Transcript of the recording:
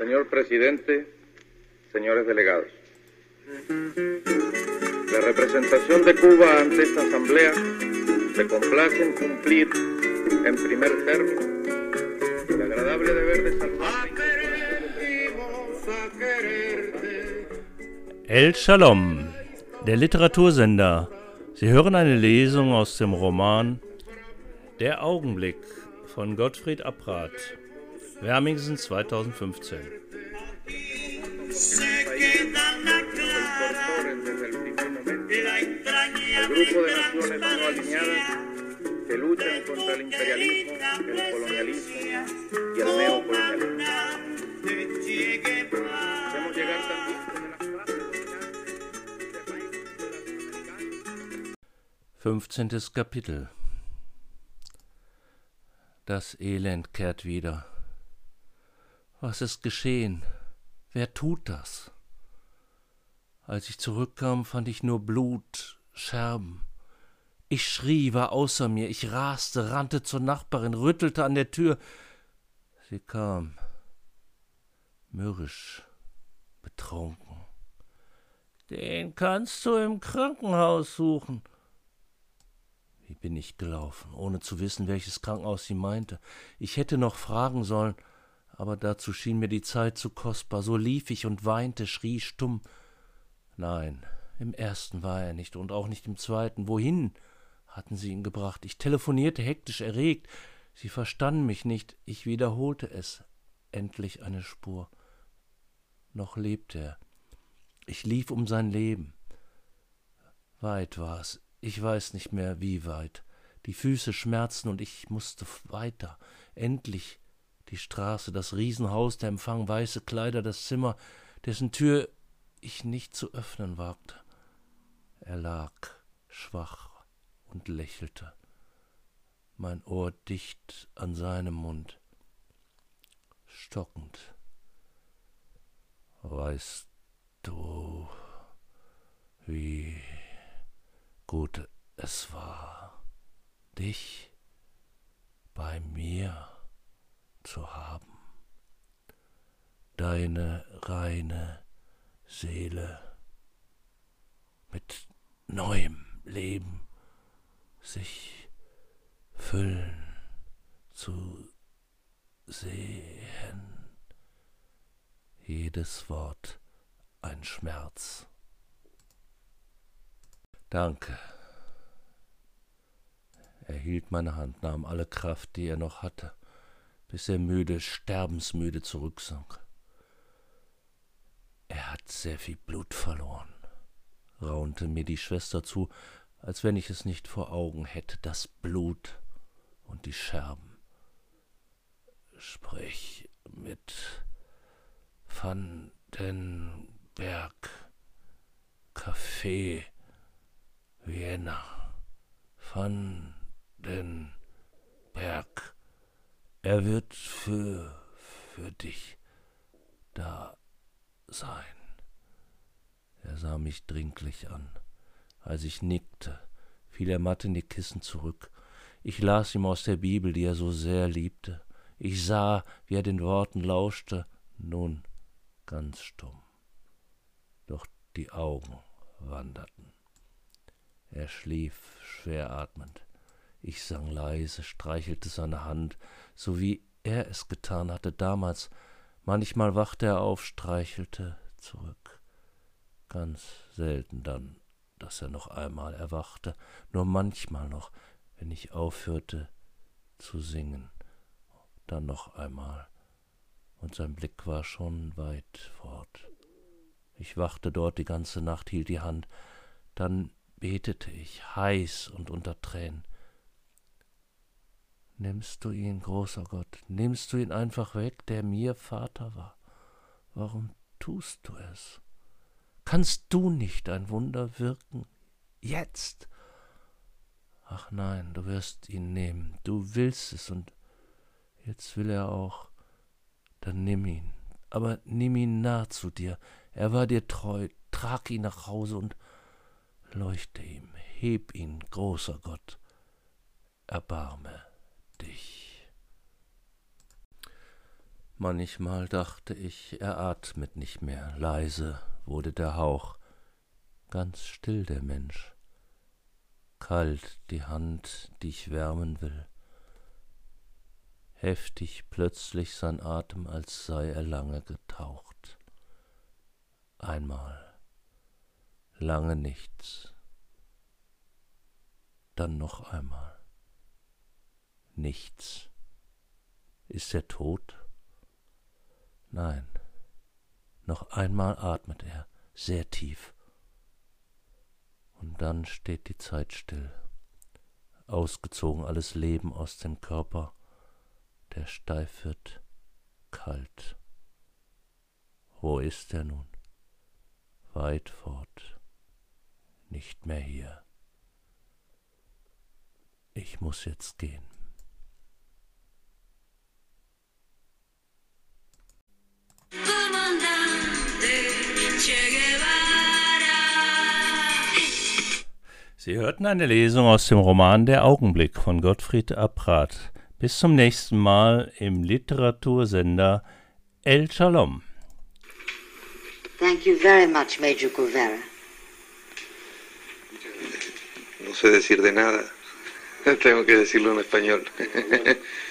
Señor presidente, señores delegados. La representación de Cuba ante esta asamblea se complace en cumplir en primer término el agradable deber de salvar. El Shalom, der Literatursender. Sie hören eine Lesung aus dem Roman Der Augenblick von Gottfried Abrath, Wermingsen 2015. El grupo de naciones no alineadas que luchan contra el imperialismo, el colonialismo y el neocolonialismo. Hacemos llegar también desde las clases 15. Kapitel Das Elend kehrt wieder. Was ist geschehen? Wer tut das? Als ich zurückkam, fand ich nur Blut, Scherben. Ich schrie, war außer mir, ich raste, rannte zur Nachbarin, rüttelte an der Tür. Sie kam, mürrisch, betrunken. Den kannst du im Krankenhaus suchen. Wie bin ich gelaufen, ohne zu wissen, welches Krankenhaus sie meinte. Ich hätte noch fragen sollen, aber dazu schien mir die Zeit zu kostbar. So lief ich und weinte, schrie stumm. Nein, im ersten war er nicht und auch nicht im zweiten. Wohin hatten sie ihn gebracht? Ich telefonierte hektisch erregt. Sie verstanden mich nicht. Ich wiederholte es. Endlich eine Spur. Noch lebte er. Ich lief um sein Leben. Weit war es. Ich weiß nicht mehr, wie weit. Die Füße schmerzten und ich musste weiter. Endlich die Straße, das Riesenhaus, der Empfang, weiße Kleider, das Zimmer, dessen Tür ich nicht zu öffnen wagte. Er lag schwach und lächelte, mein Ohr dicht an seinem Mund, stockend. Weißt du, wie gut es war, dich bei mir zu haben, deine reine Seele mit neuem Leben sich füllen zu sehen. Jedes Wort ein Schmerz. Danke. Er hielt meine Hand, nahm alle Kraft, die er noch hatte, bis er müde, sterbensmüde zurücksank. Er hat sehr viel Blut verloren, raunte mir die Schwester zu, als wenn ich es nicht vor Augen hätte, das Blut und die Scherben. Sprich mit Vandenberg, Café, Vienna, Vandenberg. Er wird für, für dich da sein. Er sah mich dringlich an. Als ich nickte, fiel er matt in die Kissen zurück. Ich las ihm aus der Bibel, die er so sehr liebte. Ich sah, wie er den Worten lauschte, nun ganz stumm. Doch die Augen wanderten. Er schlief schwer atmend. Ich sang leise, streichelte seine Hand, so wie er es getan hatte damals, Manchmal wachte er auf, streichelte zurück. Ganz selten dann, dass er noch einmal erwachte, nur manchmal noch, wenn ich aufhörte zu singen, dann noch einmal, und sein Blick war schon weit fort. Ich wachte dort die ganze Nacht, hielt die Hand, dann betete ich, heiß und unter Tränen. Nimmst du ihn, großer Gott, nimmst du ihn einfach weg, der mir Vater war? Warum tust du es? Kannst du nicht ein Wunder wirken? Jetzt? Ach nein, du wirst ihn nehmen, du willst es, und jetzt will er auch. Dann nimm ihn, aber nimm ihn nah zu dir. Er war dir treu, trag ihn nach Hause und leuchte ihm, heb ihn, großer Gott, erbarme dich. Manchmal dachte ich, er atmet nicht mehr, leise wurde der Hauch, ganz still der Mensch, kalt die Hand, die ich wärmen will, heftig plötzlich sein Atem, als sei er lange getaucht. Einmal, lange nichts, dann noch einmal, nichts. Ist er tot? Nein. Noch einmal atmet er, sehr tief. Und dann steht die Zeit still, ausgezogen alles Leben aus dem Körper, der steif wird, kalt. Wo ist er nun? Weit fort, nicht mehr hier. Ich muss jetzt gehen. Sie hörten eine Lesung aus dem Roman Der Augenblick von Gottfried Abrath. Bis zum nächsten Mal im Literatursender El Shalom. Thank you very much, Major Guevara. No sé decir de nada. Tengo que decirlo en español.